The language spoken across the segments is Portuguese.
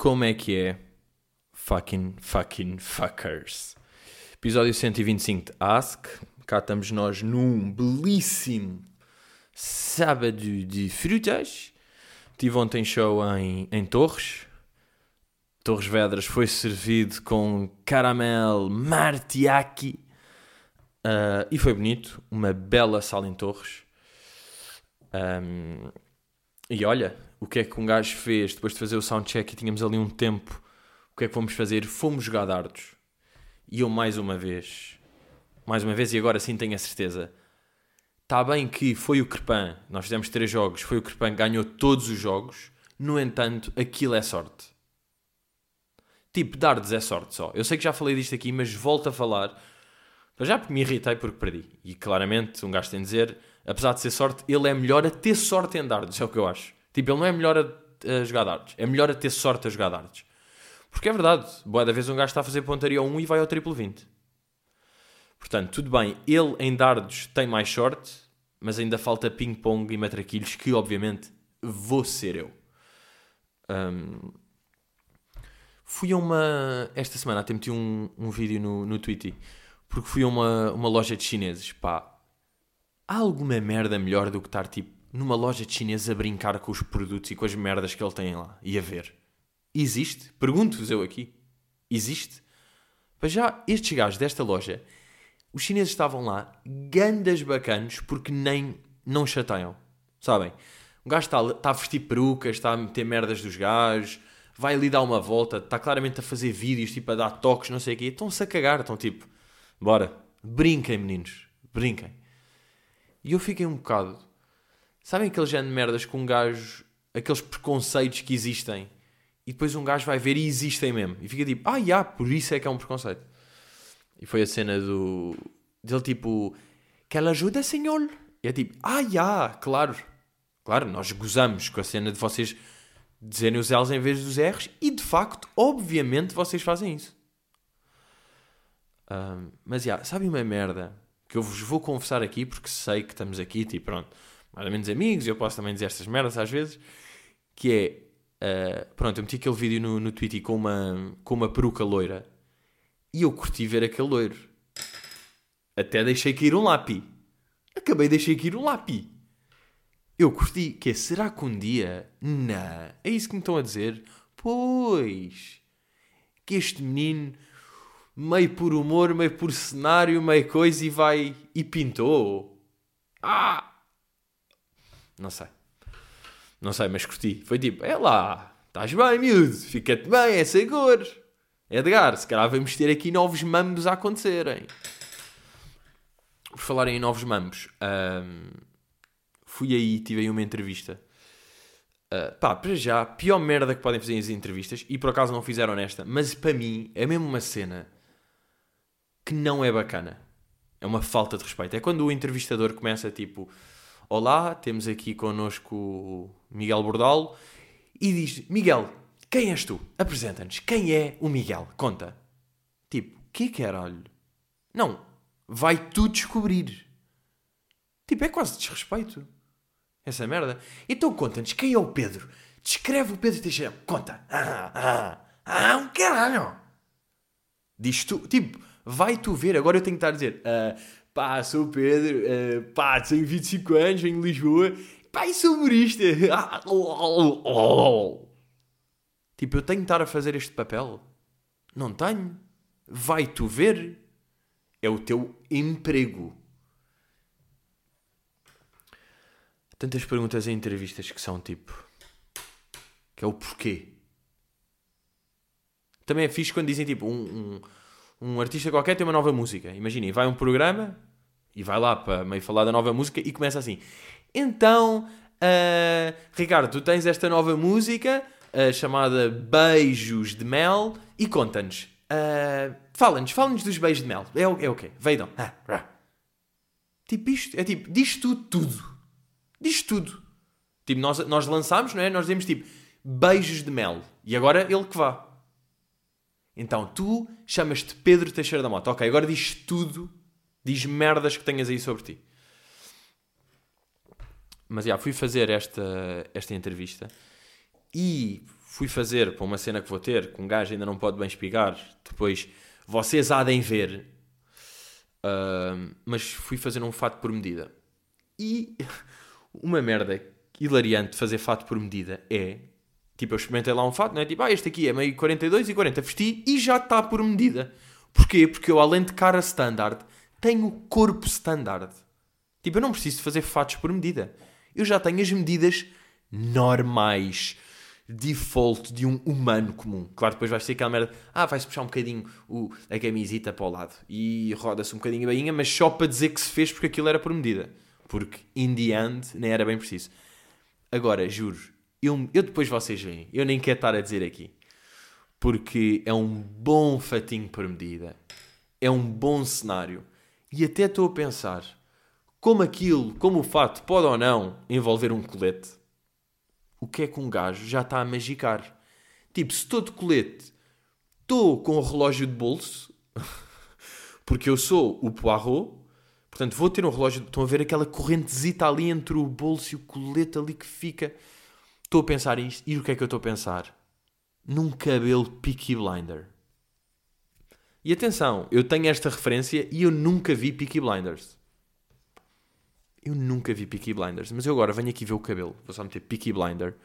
Como é que é? Fucking, fucking fuckers. Episódio 125 de Ask. Cá estamos nós num belíssimo sábado de frutas. Tive ontem show em, em Torres. Torres Vedras foi servido com caramel martiaki. Uh, e foi bonito. Uma bela sala em Torres. Um, e olha, o que é que um gajo fez depois de fazer o soundcheck e tínhamos ali um tempo? O que é que fomos fazer? Fomos jogar dardos. E eu mais uma vez, mais uma vez, e agora sim tenho a certeza. Está bem que foi o Crepan, nós fizemos três jogos, foi o Crepan que ganhou todos os jogos, no entanto, aquilo é sorte. Tipo, dardos é sorte só. Eu sei que já falei disto aqui, mas volto a falar. Já porque me irritei porque perdi. E claramente, um gajo tem de dizer, apesar de ser sorte, ele é melhor a ter sorte em dardos, é o que eu acho. Tipo, ele não é melhor a, a jogar dardos, é melhor a ter sorte a jogar dardos. Porque é verdade, boa da vez um gajo está a fazer pontaria ao 1 e vai ao triplo 20. Portanto, tudo bem, ele em dardos tem mais sorte, mas ainda falta ping-pong e matraquilhos, que obviamente vou ser eu. Um, fui a uma. Esta semana até meti um, um vídeo no, no Twitter, porque fui a uma, uma loja de chineses. Pá, há alguma merda melhor do que estar tipo numa loja de chineses a brincar com os produtos e com as merdas que ele tem lá e a ver? Existe? Pergunto-vos eu aqui. Existe? Mas já estes gajos desta loja, os chineses estavam lá, gandas bacanos, porque nem não chateiam. Sabem? O gajo está, está a vestir perucas, está a meter merdas dos gajos, vai ali dar uma volta, está claramente a fazer vídeos, tipo a dar toques, não sei o quê. Estão-se a cagar, estão tipo, bora, brinquem meninos, brinquem. E eu fiquei um bocado Sabem aquele género de merdas com um gajo, aqueles preconceitos que existem e depois um gajo vai ver e existem mesmo e fica tipo, ah, yeah, por isso é que é um preconceito. E foi a cena do dele tipo, que ela ajuda, senhor? E é tipo, ah, yeah, claro, claro, nós gozamos com a cena de vocês dizerem os L's em vez dos R's e de facto, obviamente, vocês fazem isso. Um, mas já, yeah, sabe uma merda que eu vos vou confessar aqui porque sei que estamos aqui, tipo, pronto mais ou menos amigos, eu posso também dizer estas merdas às vezes, que é, uh, pronto, eu meti aquele vídeo no, no Twitter com uma, com uma peruca loira e eu curti ver aquele loiro. Até deixei cair um lápis. Acabei de deixar cair um lápis. Eu curti, que é, será que um dia... Não, é isso que me estão a dizer? Pois, que este menino, meio por humor, meio por cenário, meio coisa, e vai e pintou. Ah! Não sei. Não sei, mas curti. Foi tipo, é lá, estás bem, miúdo, fica-te bem, é seguro. Edgar, se calhar vamos ter aqui novos mambos a acontecerem. Por falarem em novos mambos, um, fui aí, tive aí uma entrevista. Uh, pá, para já, pior merda que podem fazer as entrevistas, e por acaso não fizeram nesta, mas para mim é mesmo uma cena que não é bacana. É uma falta de respeito. É quando o entrevistador começa tipo Olá, temos aqui connosco o Miguel Bordalo e diz: Miguel, quem és tu? Apresenta-nos. Quem é o Miguel? Conta. Tipo, que caralho? Não, vai tu descobrir. Tipo, é quase desrespeito. Essa merda. Então conta-nos quem é o Pedro. Descreve o Pedro Teixeira. Conta. Ah, ah, ah, um caralho. Diz tu. Tipo, vai tu ver. Agora eu tenho que estar a dizer. Uh, pá, sou o Pedro, uh, pá, tenho 25 anos, venho de Lisboa, pá, e sou humorista. tipo, eu tenho que estar a fazer este papel? Não tenho. Vai tu ver. É o teu emprego. Tantas perguntas em entrevistas que são tipo. Que é o porquê. Também é fixe quando dizem tipo um, um um artista qualquer tem uma nova música. Imaginem, vai um programa e vai lá para meio falar da nova música e começa assim. Então, uh, Ricardo, tu tens esta nova música uh, chamada Beijos de Mel e conta-nos. Uh, fala-nos, fala-nos dos beijos de mel. É, é o quê? Veidam. Ah, tipo isto, é tipo, diz tudo, tudo. Diz tudo. Tipo, nós, nós lançámos, não é? Nós dizemos tipo, beijos de mel. E agora ele que vá. Então, tu chamas-te Pedro Teixeira da Mota. Ok, agora diz tudo, diz merdas que tenhas aí sobre ti. Mas já, fui fazer esta, esta entrevista e fui fazer para uma cena que vou ter, que um gajo ainda não pode bem espigar, depois vocês há de ver, uh, mas fui fazer um fato por medida. E uma merda hilariante de fazer fato por medida é, tipo, eu experimentei lá um fato, não é? Tipo, ah, este aqui é meio 42 e 40, vesti e já está por medida. Porquê? Porque eu, além de cara standard, tenho corpo standard. Tipo, eu não preciso fazer fatos por medida. Eu já tenho as medidas normais, default de um humano comum. Claro, depois vai ser aquela merda, ah, vai-se puxar um bocadinho o, a camisita para o lado e roda-se um bocadinho a bainha, mas só para dizer que se fez porque aquilo era por medida. Porque, in the end, nem era bem preciso. Agora, juro, eu, eu depois vocês veem, eu nem quero estar a dizer aqui. Porque é um bom fatinho por medida. É um bom cenário. E até estou a pensar como aquilo, como o fato pode ou não envolver um colete, o que é que um gajo já está a magicar? Tipo, se estou de colete, estou com o relógio de bolso, porque eu sou o Poirot, portanto vou ter um relógio. Estão a ver aquela correntezita ali entre o bolso e o colete ali que fica. Estou a pensar isto, e o que é que eu estou a pensar? Num cabelo Peaky Blinder. E atenção, eu tenho esta referência e eu nunca vi Peaky Blinders. Eu nunca vi Peaky Blinders, mas eu agora venho aqui ver o cabelo. Vou só meter Peaky Blinder.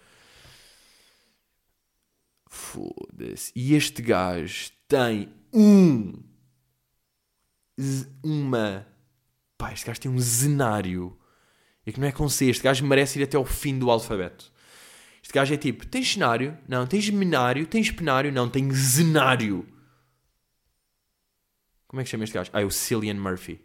Foda-se. E este gajo tem um. Uma. Pá, este gajo tem um zenário. E que não é com C. Este gajo merece ir até ao fim do alfabeto. Este gajo é tipo: tens cenário? Não. Tens menário? Tens penário? Não. Tem zenário. Como é que chama este gajo? Ah, é o Cillian Murphy.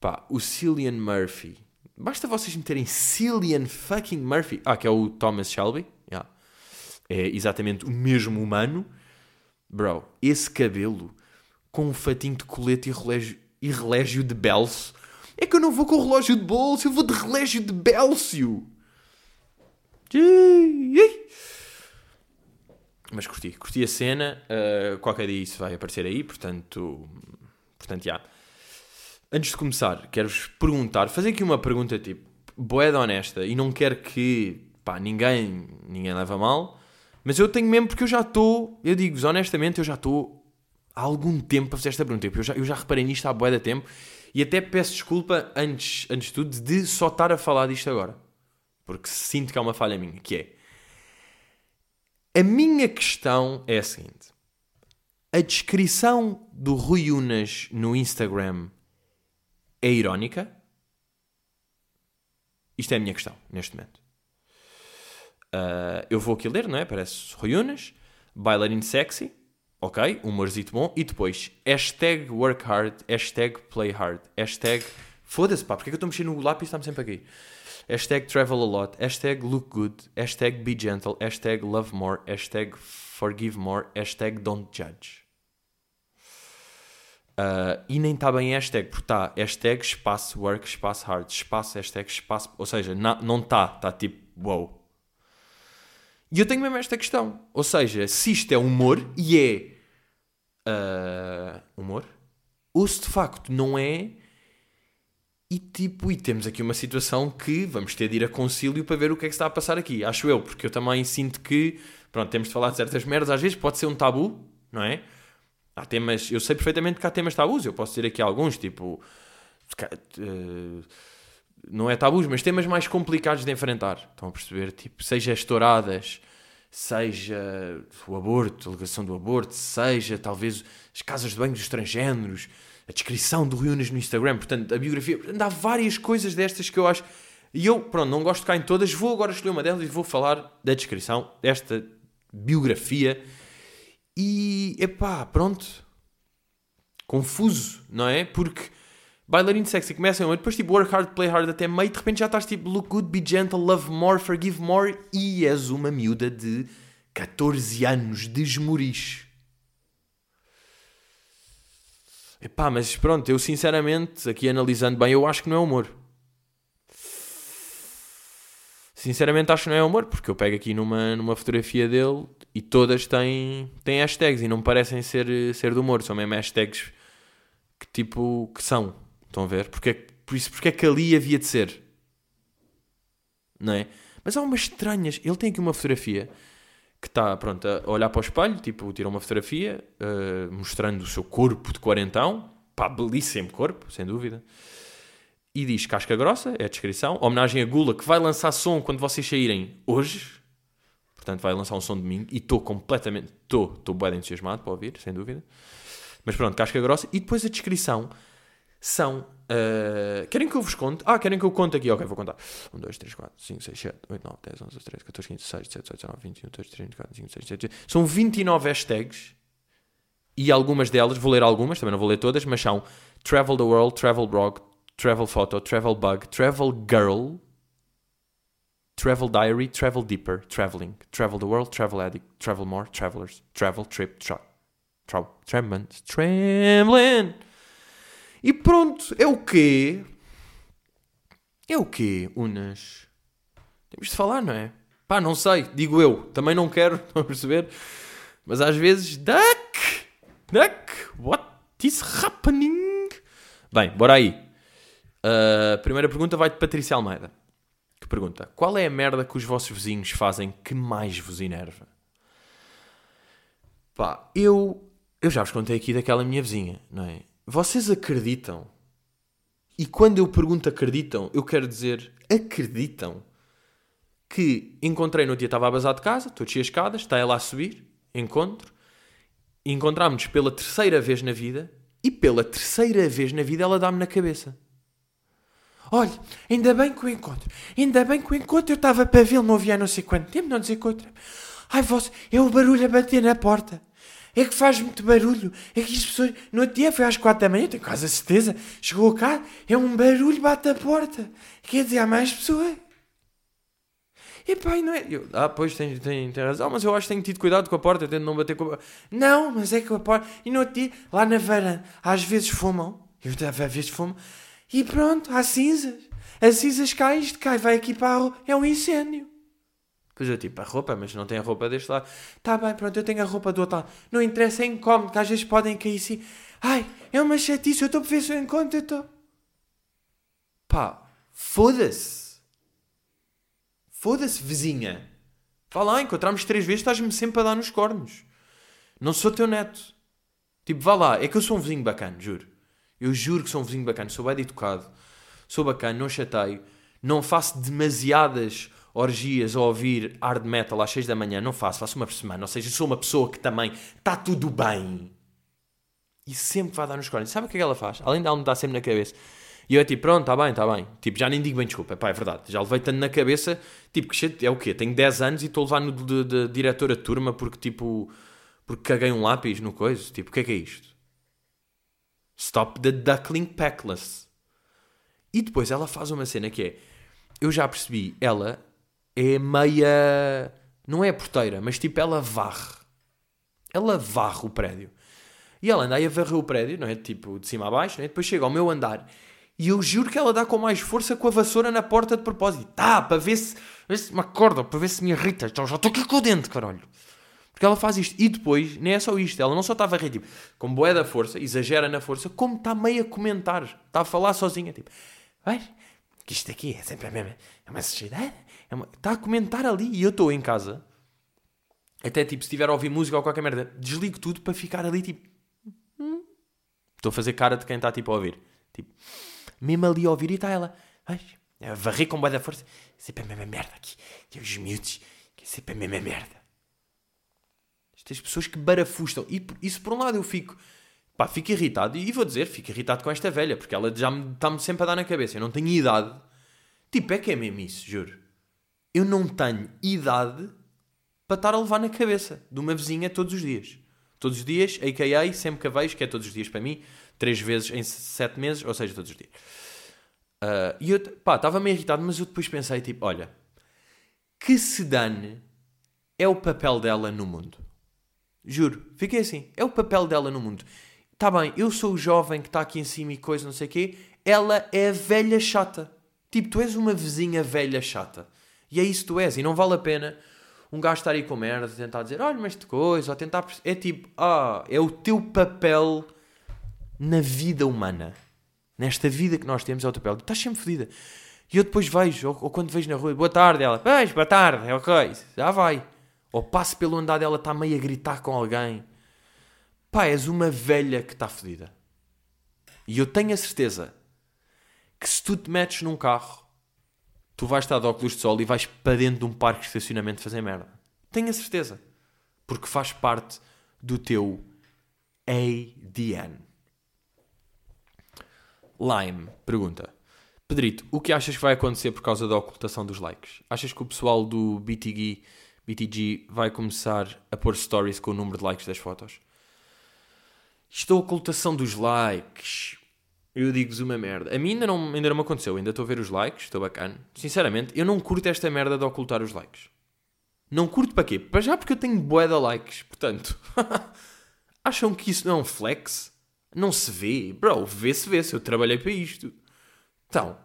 Pá, o Cillian Murphy. Basta vocês meterem Cillian fucking Murphy. Ah, que é o Thomas Shelby. Yeah. É exatamente o mesmo humano. Bro, esse cabelo com um fatinho de colete e relógio, e relógio de Belso. É que eu não vou com relógio de bolso, eu vou de relógio de Bélcio. Mas curti, curti a cena. Uh, qualquer dia isso vai aparecer aí, portanto, portanto, já. Yeah. Antes de começar, quero-vos perguntar, fazer aqui uma pergunta tipo, boeda honesta, e não quero que, pá, ninguém, ninguém leva mal, mas eu tenho mesmo, porque eu já estou, eu digo-vos honestamente, eu já estou há algum tempo a fazer esta pergunta, eu já, eu já reparei nisto há boeda tempo, e até peço desculpa, antes, antes de tudo, de só estar a falar disto agora, porque sinto que há uma falha minha, que é, a minha questão é a seguinte, a descrição do Rui Unas no Instagram é irónica? Isto é a minha questão, neste momento. Uh, eu vou aqui ler, não é? Parece Rui Unas, bailarino sexy, ok, humorzito bom, e depois hashtag work hard, hashtag play hard, hashtag foda-se pá, porque é que eu estou mexendo no lápis e está-me sempre aqui? Hashtag travel a lot, hashtag look good, hashtag be gentle, hashtag love more, hashtag forgive more, hashtag don't judge. Uh, e nem está bem hashtag, porque está hashtag espaço work, espaço hard, espaço hashtag espaço. Ou seja, na, não está, está tipo wow. E eu tenho mesmo esta questão. Ou seja, se isto é humor e é uh, humor, ou se de facto não é. E tipo, e temos aqui uma situação que vamos ter de ir a concílio para ver o que é que está a passar aqui. Acho eu, porque eu também sinto que, pronto, temos de falar de certas merdas, às vezes pode ser um tabu, não é? Há temas, eu sei perfeitamente que há temas tabus, eu posso dizer aqui alguns, tipo. Uh, não é tabus, mas temas mais complicados de enfrentar. Estão a perceber? Tipo, seja as touradas, seja o aborto, a alegação do aborto, seja talvez as casas de banho dos transgêneros, a descrição do Reunas no Instagram, portanto, a biografia. Portanto, há várias coisas destas que eu acho. E eu, pronto, não gosto de cá em todas, vou agora escolher uma delas e vou falar da descrição desta biografia e, epá, pronto. Confuso, não é? Porque bailarino sexy começa a depois tipo work hard, play hard até meio, de repente já estás tipo look good, be gentle, love more, forgive more e és uma miúda de 14 anos de Epá, mas pronto, eu sinceramente, aqui analisando bem, eu acho que não é humor. Sinceramente acho que não é humor, porque eu pego aqui numa, numa fotografia dele e todas têm, têm hashtags e não parecem ser, ser de humor, são mesmo hashtags que tipo que são. Estão a ver? Porque, por isso porque é que ali havia de ser. Não é? Mas há umas estranhas. Ele tem aqui uma fotografia que está, pronto, a olhar para o espelho, tipo, tirou uma fotografia uh, mostrando o seu corpo de quarentão. Pá, belíssimo corpo, sem dúvida. E diz casca grossa, é a descrição. Homenagem a Gula, que vai lançar som quando vocês saírem hoje. Portanto, vai lançar um som domingo. E estou completamente, estou, estou bem entusiasmado para ouvir, sem dúvida. Mas pronto, casca grossa. E depois a descrição são. Uh, querem que eu vos conte? Ah, querem que eu conte aqui? Ok, vou contar. 1, 2, 3, 4, 5, 6, 7, 8, 9, 10, 11, 12, 13, 14, 15, 16, 17, 18, 19, 20, 21, 22, 23, 24, 25, 26, 27, 28. São 29 hashtags. E algumas delas, vou ler algumas, também não vou ler todas, mas são Travel the World, Travel Blog, Travel Photo, Travel Bug, Travel Girl, Travel Diary, Travel Deeper, Traveling, Travel the World, Travel Addict, Travel More, Travelers, Travel Trip, Tra Tra Trembling. E pronto, é o quê? É o quê, Unas? Temos de falar, não é? Pá, não sei, digo eu. Também não quero, estão a perceber? Mas às vezes, duck, duck, what is happening? Bem, bora aí. A uh, primeira pergunta vai de Patrícia Almeida. Que pergunta: Qual é a merda que os vossos vizinhos fazem que mais vos enerva? Pá, eu, eu já vos contei aqui daquela minha vizinha, não é? Vocês acreditam? E quando eu pergunto acreditam, eu quero dizer acreditam que encontrei no dia, estava a bazar de casa, estou descer as escadas, está ela a subir, encontro, encontramos-nos pela terceira vez na vida e pela terceira vez na vida ela dá-me na cabeça. Olha, ainda bem que o encontro, ainda bem que o encontro, eu estava para vê-lo, não havia não sei quanto tempo, não dizer contra. Ai, você, é o barulho a bater na porta é que faz muito barulho. É que as pessoas. No outro dia foi às quatro da manhã, tenho quase a certeza. Chegou cá, é um barulho, bate a porta. Quer dizer, há mais pessoas. E pai, não é. Eu, ah, pois tem, tem, tem razão, mas eu acho que tenho tido cuidado com a porta, tento não bater com a Não, mas é que a porta. E no outro dia, lá na varanda, às vezes fumam. Eu às vezes fumo. E pronto, há cinzas. As cinzas caem, isto cai, vai aqui para a rua. É um incêndio. Pois eu tipo, a roupa, mas não tem a roupa deste lado. Tá bem, pronto, eu tenho a roupa do outro lado. Não interessa, é incómodo, que às vezes podem cair assim. Ai, é uma chatice, eu estou a ver se eu encontro, eu estou... Pá, foda-se. Foda-se, vizinha. Vá lá, encontramos três vezes, estás-me sempre a dar nos cornos. Não sou teu neto. Tipo, vá lá, é que eu sou um vizinho bacana, juro. Eu juro que sou um vizinho bacana, sou bem educado, sou bacana, não chateio, não faço demasiadas orgias a ouvir hard metal às 6 da manhã, não faço, faço uma por semana. Ou seja, sou uma pessoa que também está tudo bem. E sempre vai dar nos cornos. Sabe o que é que ela faz? Além de ela me dar sempre na cabeça. E eu é tipo, pronto, está bem, está bem. Tipo, já nem digo bem desculpa. Pá, é verdade. Já levei tanto na cabeça. Tipo, que é o quê? Tenho 10 anos e estou a levar no de, de, diretora de turma porque, tipo, porque caguei um lápis no coisa. Tipo, o que é que é isto? Stop the duckling packless. E depois ela faz uma cena que é... Eu já percebi, ela é meia. Não é porteira, mas tipo ela varre. Ela varre o prédio. E ela anda aí a varrer o prédio, não é? Tipo, de cima a baixo, não é? Depois chega ao meu andar. E eu juro que ela dá com mais força com a vassoura na porta de propósito. Tá, para ver se, ver se me acorda, para ver se me irrita. Então já estou aqui com o dente, caralho. Porque ela faz isto. E depois, nem é só isto. Ela não só está a varrer, tipo, com boé da força, exagera na força, como está meio a comentar. Está a falar sozinha, tipo, vai, que isto aqui é sempre a mesma. É uma sociedade é uma... Está a comentar ali e eu estou em casa. Até tipo, se estiver a ouvir música ou qualquer merda, desligo tudo para ficar ali tipo. Hum. Estou a fazer cara de quem está tipo a ouvir. Tipo, mesmo ali a ouvir e está ela. Ai, varrer com boa da força. Sempre a mesma merda aqui. E os miúdos, que é sempre a mesma merda. Estas pessoas que barafustam. E isso por um lado eu fico. Pá, fico irritado. E vou dizer, fico irritado com esta velha, porque ela já me está-me sempre a dar na cabeça. Eu não tenho idade. Tipo, é que é mesmo isso, juro eu não tenho idade para estar a levar na cabeça de uma vizinha todos os dias. Todos os dias, a.k.a. sempre que a vejo, que é todos os dias para mim, três vezes em sete meses, ou seja, todos os dias. Uh, e eu, pá, estava meio irritado, mas eu depois pensei, tipo, olha, que se dane é o papel dela no mundo. Juro, fiquei assim, é o papel dela no mundo. Está bem, eu sou o jovem que está aqui em cima e coisa, não sei o quê, ela é a velha chata. Tipo, tu és uma vizinha velha chata. E é isso que tu és. E não vale a pena um gajo estar aí com merda, tentar dizer, olha, mas de coisa, ou tentar. É tipo, ah, é o teu papel na vida humana. Nesta vida que nós temos, é o teu papel. Estás sempre fodida. E eu depois vejo, ou, ou quando vejo na rua, boa tarde, ela, pois, boa tarde, é ok, já vai. Ou passo pelo andar dela, está meio a gritar com alguém. Pá, és uma velha que está fedida. E eu tenho a certeza que se tu te metes num carro, tu vais estar de óculos de sol e vais para dentro de um parque de estacionamento fazer merda. Tenho a certeza. Porque faz parte do teu ADN. Lime pergunta: Pedrito, o que achas que vai acontecer por causa da ocultação dos likes? Achas que o pessoal do BTG, BTG vai começar a pôr stories com o número de likes das fotos? Isto da ocultação dos likes. Eu digo-vos uma merda. A mim ainda não, ainda não me aconteceu. Ainda estou a ver os likes, estou bacana. Sinceramente, eu não curto esta merda de ocultar os likes. Não curto para quê? Para já porque eu tenho bué de likes. Portanto, acham que isso não é um flex? Não se vê? Bro, vê-se, vê-se. Eu trabalhei para isto. Então,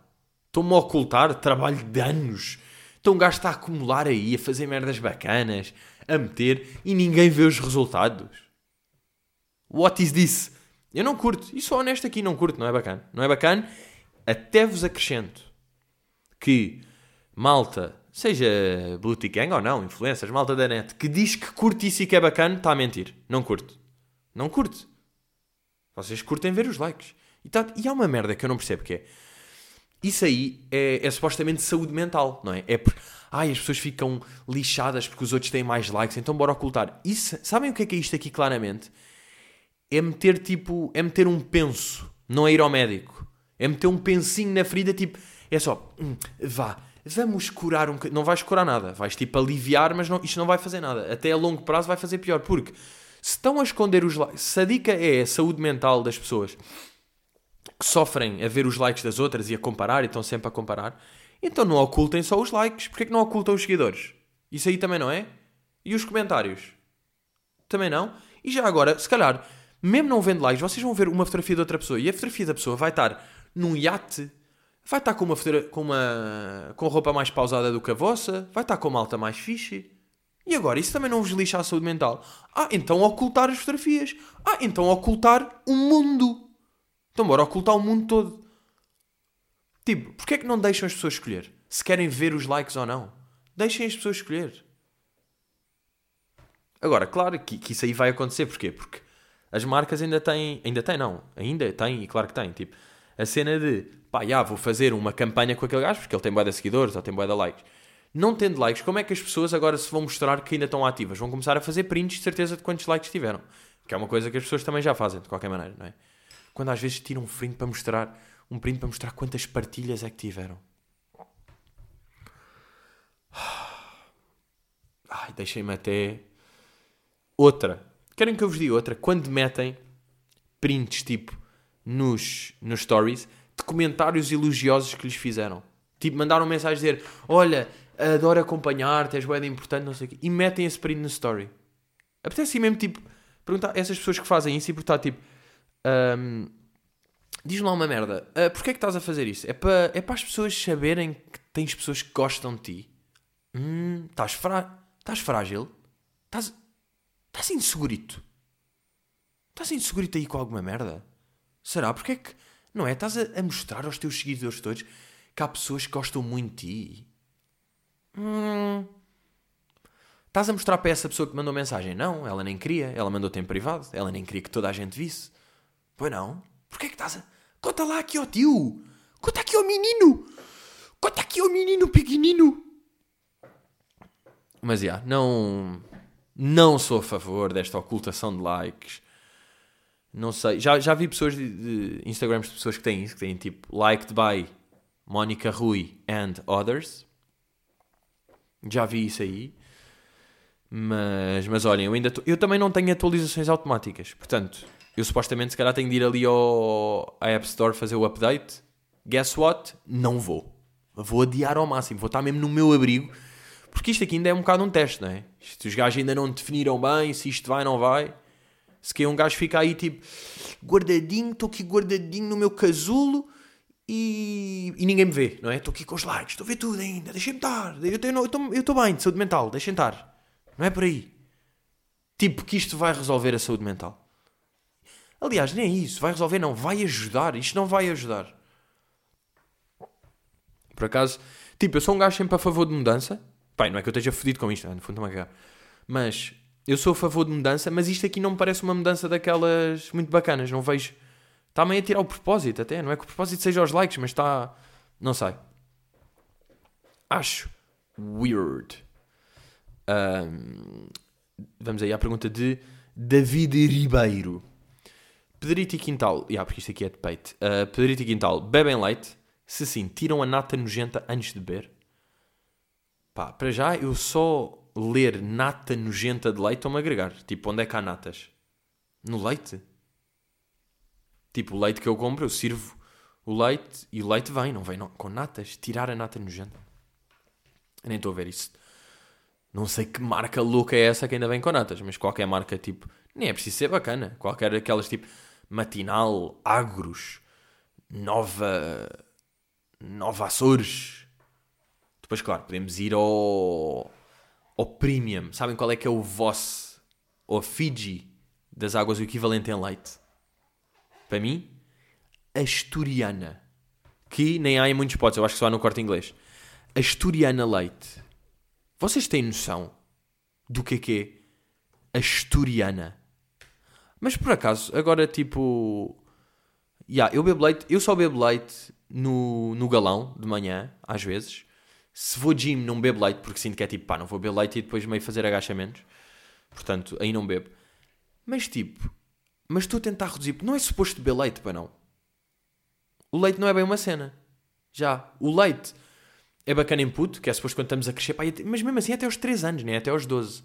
estou-me a ocultar trabalho de anos. Então está a acumular aí, a fazer merdas bacanas, a meter e ninguém vê os resultados. What is this? Eu não curto. E sou honesto aqui, não curto. Não é bacana. Não é bacana. Até vos acrescento que malta, seja Booty Gang ou não, influencers, malta da net, que diz que curte isso e que é bacana, está a mentir. Não curto. Não curto. Vocês curtem ver os likes. E, tá, e há uma merda que eu não percebo que é. Isso aí é, é supostamente saúde mental, não é? É porque ai, as pessoas ficam lixadas porque os outros têm mais likes, então bora ocultar. Isso, sabem o que é que é isto aqui claramente? É meter tipo, é meter um penso, não é ir ao médico. É meter um pensinho na ferida, tipo, é só, hum, vá, vamos curar um Não vais curar nada, vais tipo aliviar, mas não, isto não vai fazer nada. Até a longo prazo vai fazer pior, porque se estão a esconder os likes, se a dica é a saúde mental das pessoas que sofrem a ver os likes das outras e a comparar e estão sempre a comparar, então não ocultem só os likes. Porquê que não ocultam os seguidores? Isso aí também não é? E os comentários? Também não? E já agora, se calhar, mesmo não vendo likes, vocês vão ver uma fotografia de outra pessoa e a fotografia da pessoa vai estar num iate, vai estar com uma, com uma com roupa mais pausada do que a vossa, vai estar com uma alta mais fixe. E agora, isso também não vos lixa a saúde mental? Ah, então ocultar as fotografias. Ah, então ocultar o mundo. Então bora ocultar o mundo todo. Tipo, porquê é que não deixam as pessoas escolher? Se querem ver os likes ou não. Deixem as pessoas escolher. Agora, claro que, que isso aí vai acontecer. Porquê? Porque as marcas ainda têm... Ainda têm, não. Ainda têm, e claro que têm. Tipo, a cena de... Pá, já, vou fazer uma campanha com aquele gajo porque ele tem boa de seguidores ou tem boa de likes. Não tendo likes, como é que as pessoas agora se vão mostrar que ainda estão ativas? Vão começar a fazer prints de certeza de quantos likes tiveram. Que é uma coisa que as pessoas também já fazem, de qualquer maneira, não é? Quando às vezes tiram um print para mostrar, um print para mostrar quantas partilhas é que tiveram. Ai, deixem-me até. Outra. Querem que eu vos diga outra? Quando metem prints tipo nos, nos stories de comentários elogiosos que lhes fizeram. Tipo, mandaram mensagem dizer: Olha, adoro acompanhar-te, és boeda importante, não sei o quê. E metem esse print no story. Apetece mesmo, tipo, perguntar essas pessoas que fazem isso e perguntar, tipo, um, Diz-me lá uma merda. Uh, Porquê é que estás a fazer isso? É para é para as pessoas saberem que tens pessoas que gostam de ti? Hum, estás, frá... estás frágil? Estás... Estás insegurito? Estás insegurito aí com alguma merda? Será? Porquê é que... Não é? Estás a, a, mostrar aos teus seguidores todos que há pessoas que gostam muito de ti? Hum... Estás a mostrar para essa pessoa que mandou mensagem? Não, ela nem queria. Ela mandou-te em privado. Ela nem queria que toda a gente visse. Pois não? Porquê que estás a... Conta lá aqui ao tio. Conta aqui ao menino. Conta aqui ao menino pequenino. Mas, já, yeah, não... Não sou a favor desta ocultação de likes. Não sei. Já, já vi pessoas de, de Instagrams de pessoas que têm isso, que têm tipo liked by Mónica Rui and others. Já vi isso aí. Mas, mas olhem, eu ainda tô, eu também não tenho atualizações automáticas. Portanto, eu supostamente se calhar tenho de ir ali ao, à App Store fazer o update. Guess what? Não vou. Vou adiar ao máximo. Vou estar mesmo no meu abrigo. Porque isto aqui ainda é um bocado um teste, não é? Isto, os gajos ainda não definiram bem se isto vai ou não vai. Se que um gajo fica aí tipo guardadinho, estou aqui guardadinho no meu casulo e, e ninguém me vê, não é? Estou aqui com os likes, estou a ver tudo ainda, deixem-me estar. Eu estou bem de saúde mental, deixem estar. Não é por aí. Tipo que isto vai resolver a saúde mental. Aliás, nem é isso. Vai resolver, não. Vai ajudar. Isto não vai ajudar. Por acaso, tipo, eu sou um gajo sempre a favor de mudança. Não é que eu esteja fodido com isto, no fundo estou-me a cagar. Mas eu sou a favor de mudança, mas isto aqui não me parece uma mudança daquelas muito bacanas. Não vejo. Está meio a tirar o propósito até. Não é que o propósito seja os likes, mas está. Não sei. Acho weird. Um, vamos aí à pergunta de David Ribeiro. Pedrito e Quintal. Yeah, porque isto aqui é de peito. Uh, Pedrito e Quintal bebem leite? Se sim, tiram a nata nojenta antes de beber? Pá, para já eu só ler nata nojenta de leite estão-me a agregar. Tipo, onde é que há natas? No leite? Tipo, o leite que eu compro, eu sirvo o leite e o leite vem, não vem não, com natas. Tirar a nata nojenta. Eu nem estou a ver isso. Não sei que marca louca é essa que ainda vem com natas, mas qualquer marca tipo. Nem é preciso ser bacana. Qualquer aquelas tipo matinal, agros, nova. Nova Açores. Depois, claro, podemos ir ao. ao premium. Sabem qual é que é o vosso. ou Fiji das águas, o equivalente em leite? Para mim, Asturiana. Que nem há em muitos potes, eu acho que só há no corte inglês. Asturiana Leite. Vocês têm noção do que é que é Asturiana? Mas por acaso, agora tipo. Yeah, eu bebo leite, eu só bebo leite no, no galão de manhã, às vezes. Se vou gym, não bebo leite, porque sinto que é tipo, pá, não vou beber leite e depois meio fazer agachamentos. Portanto, aí não bebo. Mas tipo, mas estou a tentar reduzir, não é suposto beber leite, para não. O leite não é bem uma cena. Já. O leite é bacana input, que é suposto quando estamos a crescer, pá, mas mesmo assim até aos 3 anos, né? até aos 12.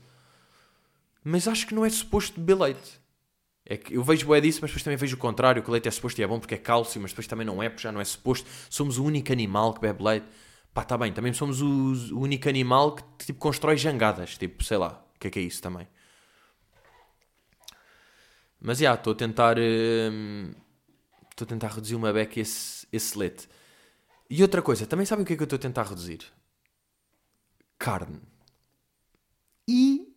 Mas acho que não é suposto beber leite. É que eu vejo bué disso, mas depois também vejo o contrário, que o leite é suposto e é bom porque é cálcio, mas depois também não é, porque já não é suposto. Somos o único animal que bebe leite. Pá, tá bem, também somos o, único animal que tipo constrói jangadas, tipo, sei lá, o que é que é isso também. Mas já, estou a tentar. Hum, estou a tentar reduzir uma beca esse, esse leite. E outra coisa, também sabem o que é que eu estou a tentar reduzir? Carne. E.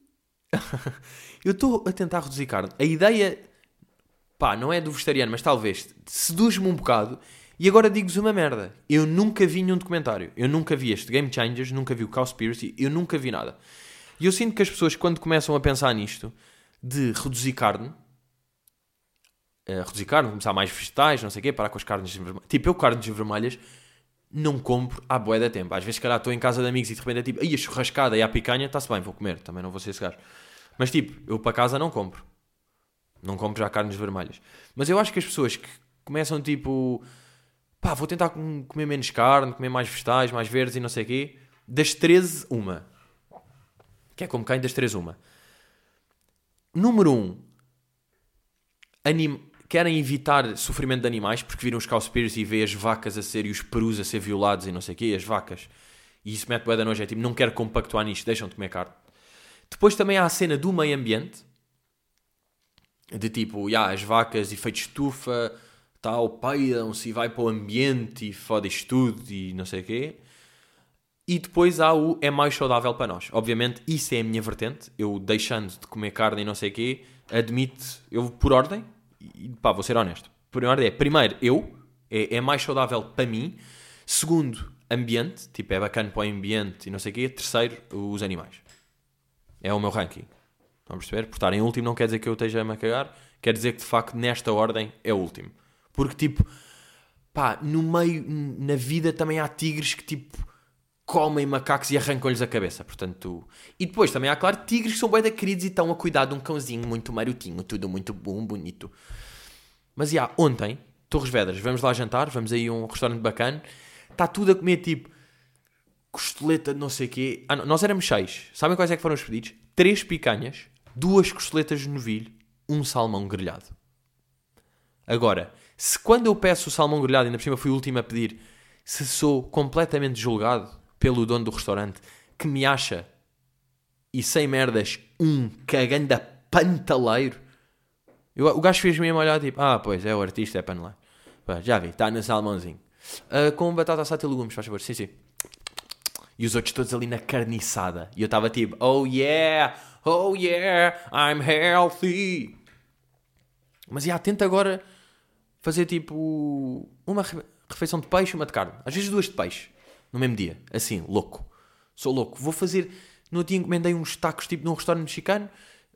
eu estou a tentar reduzir carne. A ideia. pá, não é do vegetariano, mas talvez seduz-me um bocado. E agora digo-vos uma merda. Eu nunca vi nenhum documentário. Eu nunca vi este Game Changers, nunca vi o Cowspiracy, eu nunca vi nada. E eu sinto que as pessoas, quando começam a pensar nisto, de reduzir carne, uh, reduzir carne, começar mais vegetais, não sei o quê, parar com as carnes vermelhas. Tipo, eu carnes vermelhas não compro à boé da tempo. Às vezes, calhar, estou em casa de amigos e de repente é tipo, aí a churrascada e a picanha, está-se bem, vou comer, também não vou ser esse gajo. Mas tipo, eu para casa não compro. Não compro já carnes vermelhas. Mas eu acho que as pessoas que começam tipo, pá, vou tentar comer menos carne, comer mais vegetais, mais verdes e não sei o quê, das 13, uma. Que é como quem das 13, uma. Número 1. Um, anim querem evitar sofrimento de animais porque viram os cowspiracy e vê as vacas a ser e os perus a ser violados e não sei o quê, as vacas. E isso mete bué da nojo, é tipo, não quero compactuar nisto, deixam de comer carne. Depois também há a cena do meio ambiente, de tipo, yeah, as vacas, efeito estufa, tal, peidam-se e vai para o ambiente e fode isto tudo e não sei o quê. E depois há o é mais saudável para nós. Obviamente, isso é a minha vertente. Eu deixando de comer carne e não sei o quê, admito, eu por ordem, e pá, vou ser honesto. Primeiro é, primeiro, eu, é, é mais saudável para mim. Segundo, ambiente, tipo, é bacana para o ambiente e não sei o quê. Terceiro, os animais. É o meu ranking. A perceber? Por estar em último não quer dizer que eu esteja a me cagar, quer dizer que de facto nesta ordem é o último. Porque tipo, pá, no meio, na vida também há tigres que tipo comem macacos e arrancam-lhes a cabeça. Portanto, e depois também há, claro, tigres que são bem da queridos e estão a cuidar de um cãozinho muito marotinho, tudo muito bom, bonito. Mas, já, ontem, Torres Vedras, vamos lá jantar, vamos aí a um restaurante bacana, está tudo a comer, tipo, costeleta de não sei quê. Ah, não, nós éramos seis. Sabem quais é que foram os pedidos? Três picanhas, duas costeletas de novilho, um salmão grelhado. Agora, se quando eu peço o salmão grelhado, ainda por cima fui o último a pedir, se sou completamente julgado, pelo dono do restaurante que me acha, e sem merdas, um caganda pantaleiro. Eu, o gajo fez mesmo olhar tipo, ah, pois é o artista, é paneleiro. Já vi, está no salmãozinho. Uh, com batata assada e legumes, faz favor, sim, sim. E os outros todos ali na carniçada. E eu estava tipo, oh yeah, oh yeah, I'm healthy. Mas já, tenta agora fazer tipo uma refeição de peixe uma de carne. Às vezes duas de peixe. No mesmo dia. Assim, louco. Sou louco. Vou fazer. No dia encomendei uns tacos tipo num restaurante mexicano.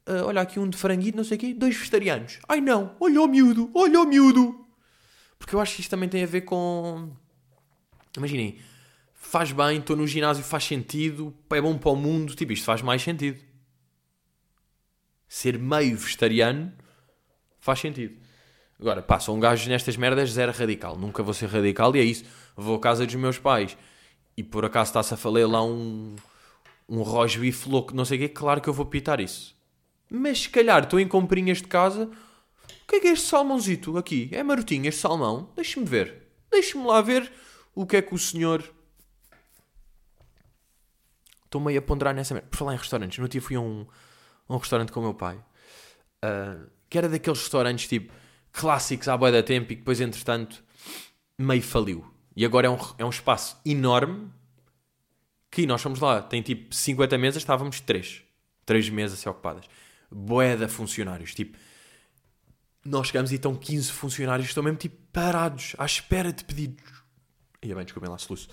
Uh, olha aqui um de franguito, não sei o quê. Dois vegetarianos. Ai não, olha o miúdo, olha o miúdo. Porque eu acho que isto também tem a ver com. Imaginem, faz bem, estou no ginásio, faz sentido, é bom para o mundo. Tipo, isto faz mais sentido. Ser meio vegetariano faz sentido. Agora, passa um gajo nestas merdas zero radical. Nunca vou ser radical e é isso. Vou à casa dos meus pais e por acaso está-se a falar lá um, um rojo bife louco, não sei o quê, claro que eu vou pitar isso. Mas se calhar estou em comprinhas de casa. O que é que é este salmãozito aqui? É marotinho este salmão? Deixe-me ver. Deixe-me lá ver o que é que o senhor. Estou meio a ponderar nessa merda. Por falar em restaurantes, no dia fui a um, um restaurante com o meu pai. Uh, que era daqueles restaurantes tipo clássicos à boia da tempo e que depois, entretanto, meio faliu. E agora é um, é um espaço enorme que nós fomos lá. Tem tipo 50 mesas, estávamos 3. 3 mesas ocupadas. Boeda funcionários. Tipo, nós chegamos e estão 15 funcionários, estão mesmo tipo parados, à espera de pedidos. Ia bem, desculpem lá, soluço.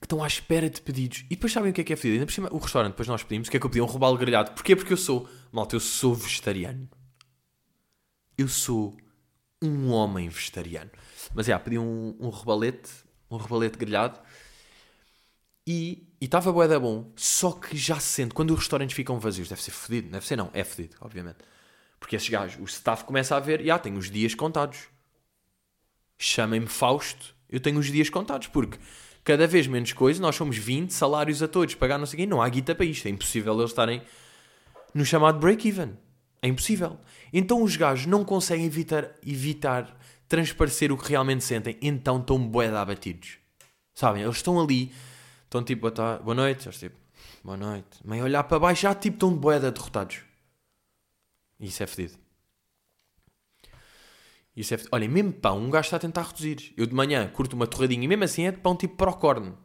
Que estão à espera de pedidos. E depois sabem o que é que é pedido? Ainda por cima, o restaurante, depois nós pedimos, o que é que eu pedi? Um robalo grelhado. Porquê? Porque eu sou, malta, eu sou vegetariano. Eu sou um homem vegetariano. Mas, yeah, pedi um, um rebalete, um rebalete grelhado. E estava bué da bom, só que já se sente, quando os restaurantes ficam vazios, deve ser fedido, deve ser não, é fedido, obviamente. Porque esses gajos, o staff começa a ver, já, tenho os dias contados. Chamem-me Fausto, eu tenho os dias contados, porque cada vez menos coisa, nós somos 20 salários a todos, pagar não sei quem, não há guita para isto, é impossível eles estarem no chamado break-even. É impossível. Então os gajos não conseguem evitar, evitar transparecer o que realmente sentem, então estão de abatidos. Sabem? Eles estão ali, estão tipo, boa, boa noite, eles tipo, boa noite. Meio olhar para baixo, já tipo, estão bué de derrotados. Isso é fedido. Isso é fedido. Olha, mesmo pão, um gajo está a tentar reduzir. Eu de manhã curto uma torradinha e mesmo assim é de pão tipo pro corno.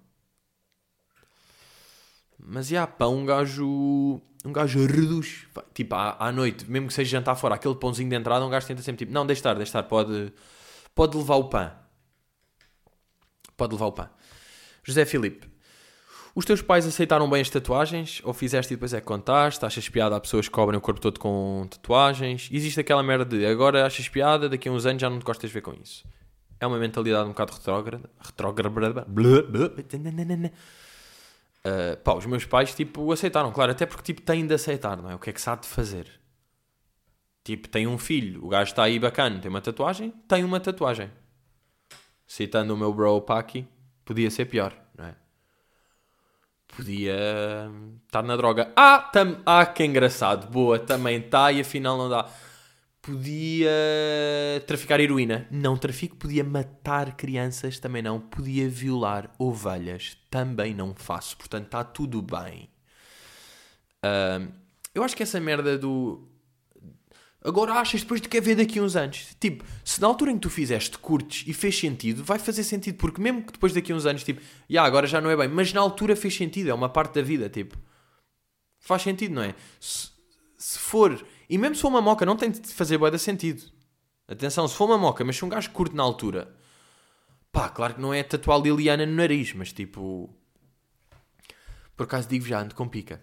Mas já, pão, um gajo um gajo reduz. Tipo, à, à noite, mesmo que seja jantar fora, aquele pãozinho de entrada, um gajo tenta sempre tipo, não, deixa estar, deixa estar, pode, pode levar o pão. Pode levar o pão. José Filipe, os teus pais aceitaram bem as tatuagens? Ou fizeste e depois é que contaste? Achas piada a pessoas que cobrem o corpo todo com tatuagens? Existe aquela merda de agora achas piada, daqui a uns anos já não te gostas de ver com isso. É uma mentalidade um bocado retrógrada. Retrógrada. Uh, pá, os meus pais, tipo, aceitaram, claro, até porque, tipo, têm de aceitar, não é? O que é que se há de fazer? Tipo, tem um filho, o gajo está aí bacana, tem uma tatuagem, tem uma tatuagem. Citando o meu bro Paki, podia ser pior, não é? Podia estar na droga. Ah, tam... ah, que engraçado, boa, também está e afinal não dá podia traficar heroína. Não trafico, podia matar crianças, também não. Podia violar ovelhas, também não faço. Portanto, está tudo bem. Uh, eu acho que essa merda do. Agora achas depois de que ver daqui a uns anos. Tipo, se na altura em que tu fizeste curtes e fez sentido, vai fazer sentido. Porque mesmo que depois daqui a uns anos, tipo, já yeah, agora já não é bem, mas na altura fez sentido, é uma parte da vida, tipo. Faz sentido, não é? Se, se for e mesmo se for uma moca, não tem de fazer boa sentido. Atenção, se for uma moca, mas se um gajo curto na altura, pá, claro que não é tatuar Liliana no nariz, mas tipo. Por acaso digo já, ando com pica.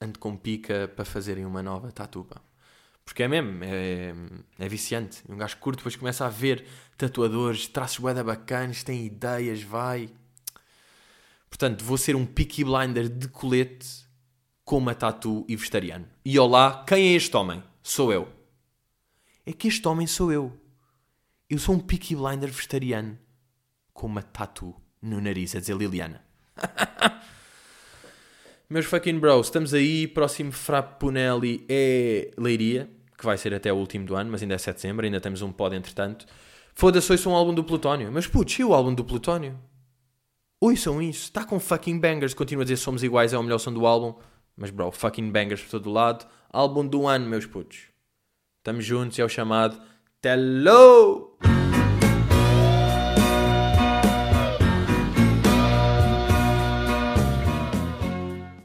Ando com pica para fazerem uma nova tatu, pá. Porque é mesmo, é, é viciante. Um gajo curto depois começa a ver tatuadores, traços boeda bacanas, tem ideias, vai. Portanto, vou ser um picky blinder de colete com uma tatu e vegetariano. E olá, quem é este homem? Sou eu. É que este homem sou eu. Eu sou um Peaky Blinder vegetariano com uma tatu no nariz, a dizer Liliana. Meus fucking bros, estamos aí. Próximo Frappunelli é Leiria, que vai ser até o último do ano, mas ainda é 7 de dezembro. Ainda temos um pod entretanto. Foda-se, ouçam um álbum do Plutónio. Mas putz, e o álbum do Plutónio? Ouçam isso. Está com fucking bangers. Continua a dizer somos iguais, é a melhor som do álbum. Mas, bro, fucking bangers por todo lado. Álbum do ano, meus putos. Estamos juntos é o chamado Tello!